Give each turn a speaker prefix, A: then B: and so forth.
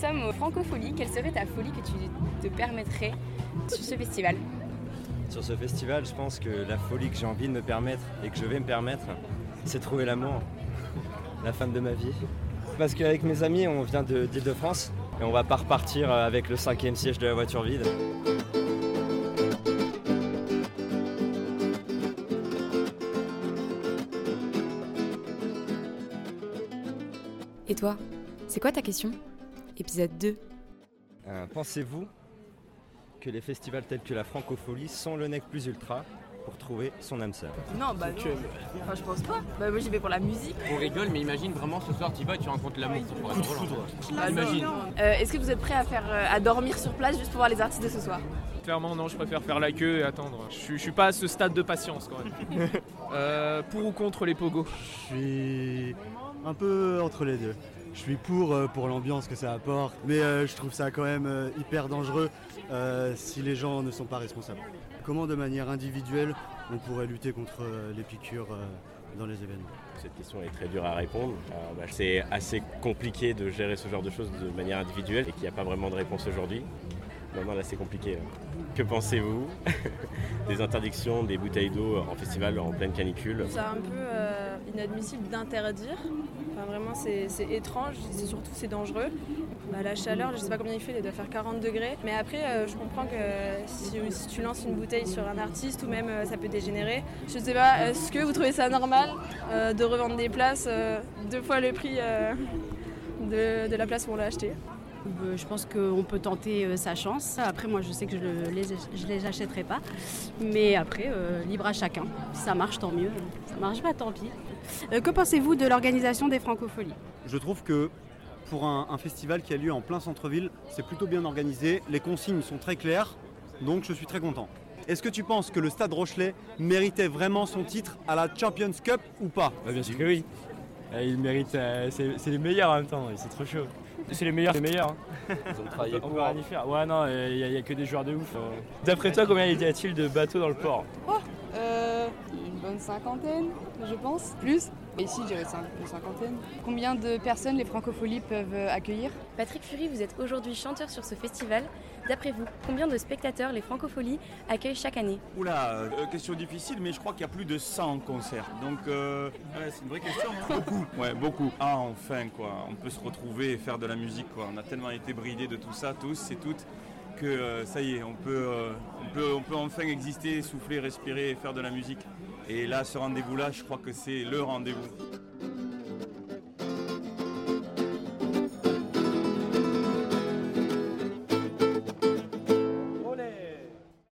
A: sommes au Francofolie. Quelle serait ta folie que tu te permettrais sur ce festival
B: Sur ce festival, je pense que la folie que j'ai envie de me permettre et que je vais me permettre, c'est trouver l'amour, la femme de ma vie. Parce qu'avec mes amis, on vient d'Île-de-France et on va pas repartir avec le cinquième siège de la voiture vide.
A: Et toi, c'est quoi ta question? Épisode 2.
B: Euh, Pensez-vous que les festivals tels que la Francophonie sont le nec plus ultra pour trouver son âme sœur?
C: Non, bah non. Enfin, je pense pas. Bah, moi, j'y vais pour la musique.
D: On rigole, mais imagine vraiment ce soir, tu vas et tu rencontres l'amour. ça pourrait être drôle, hein. Imagine.
C: Euh, Est-ce que vous êtes prêts à, faire, euh, à dormir sur place juste pour voir les artistes de ce soir?
E: Clairement, non, je préfère faire la queue et attendre. Je suis, je suis pas à ce stade de patience quand même. Euh, pour ou contre les pogos?
F: Je suis un peu entre les deux. Je suis pour, euh, pour l'ambiance que ça apporte, mais euh, je trouve ça quand même euh, hyper dangereux si les gens ne sont pas responsables. Comment de manière individuelle on pourrait lutter contre les piqûres dans les événements?
G: Cette question est très dure à répondre. Bah, c'est assez compliqué de gérer ce genre de choses de manière individuelle et qu'il n'y a pas vraiment de réponse aujourd'hui. Non, là c'est compliqué. Que pensez-vous des interdictions des bouteilles d'eau en festival en pleine canicule?
C: C'est un peu euh, inadmissible d'interdire. Enfin, vraiment, c'est étrange. C'est surtout, c'est dangereux. Bah, la chaleur, je sais pas combien il fait, il doit faire 40 degrés. Mais après, euh, je comprends que si, tu lances une bouteille sur un artiste ou même euh, ça peut dégénérer. Je sais pas, est-ce que vous trouvez ça normal de revendre des places deux fois le prix de, de la place où on l'a acheté
H: Je pense qu'on peut tenter euh, sa chance. Après, moi, je sais que je ne les, je les achèterai pas. Mais après, euh, libre à chacun. Si ça marche, tant mieux. Ça marche pas, tant pis. Euh, que pensez-vous de l'organisation des Francopholies?
F: Je trouve que pour un, un festival qui a lieu en plein centre-ville, c'est plutôt bien organisé, les consignes sont très claires, donc je suis très content. Est-ce que tu penses que le Stade Rochelet méritait vraiment son titre à la Champions Cup ou pas?
I: Bah, bien sûr que oui. Euh, Ils méritent. euh, c'est c'est les meilleurs en même temps, c'est trop chaud. C'est les meilleurs, les meilleurs. hein.
G: Ils ont travaillé
I: On
G: pour.
I: peut rien y faire. Ouais, non, il n'y a, que des joueurs de ouf. euh. D'après toi, combien y a-t-il de bateaux dans le port?
J: Euh, une bonne cinquantaine, je pense. Plus Ici, je dirais une cinquantaine. Combien de personnes les francopholies peuvent euh, accueillir?
A: Patrick Fury, vous êtes aujourd'hui chanteur sur ce festival. D'après vous, combien de spectateurs les Francopholies accueillent chaque année?
K: Oula, euh, question difficile, mais je crois qu'il y a plus de 100 concerts. Donc, euh, ouais, c'est une vraie question. hein. beaucoup, ouais, beaucoup. Ah, enfin, quoi. On peut se retrouver et faire de la musique, quoi. On a tellement été bridés de tout ça, tous et toutes, euh, ça y est, on peut, euh, on, peut, on peut enfin exister, souffler, respirer faire de la musique. Et là, ce rendez-vous-là, je crois que c'est le rendez-vous.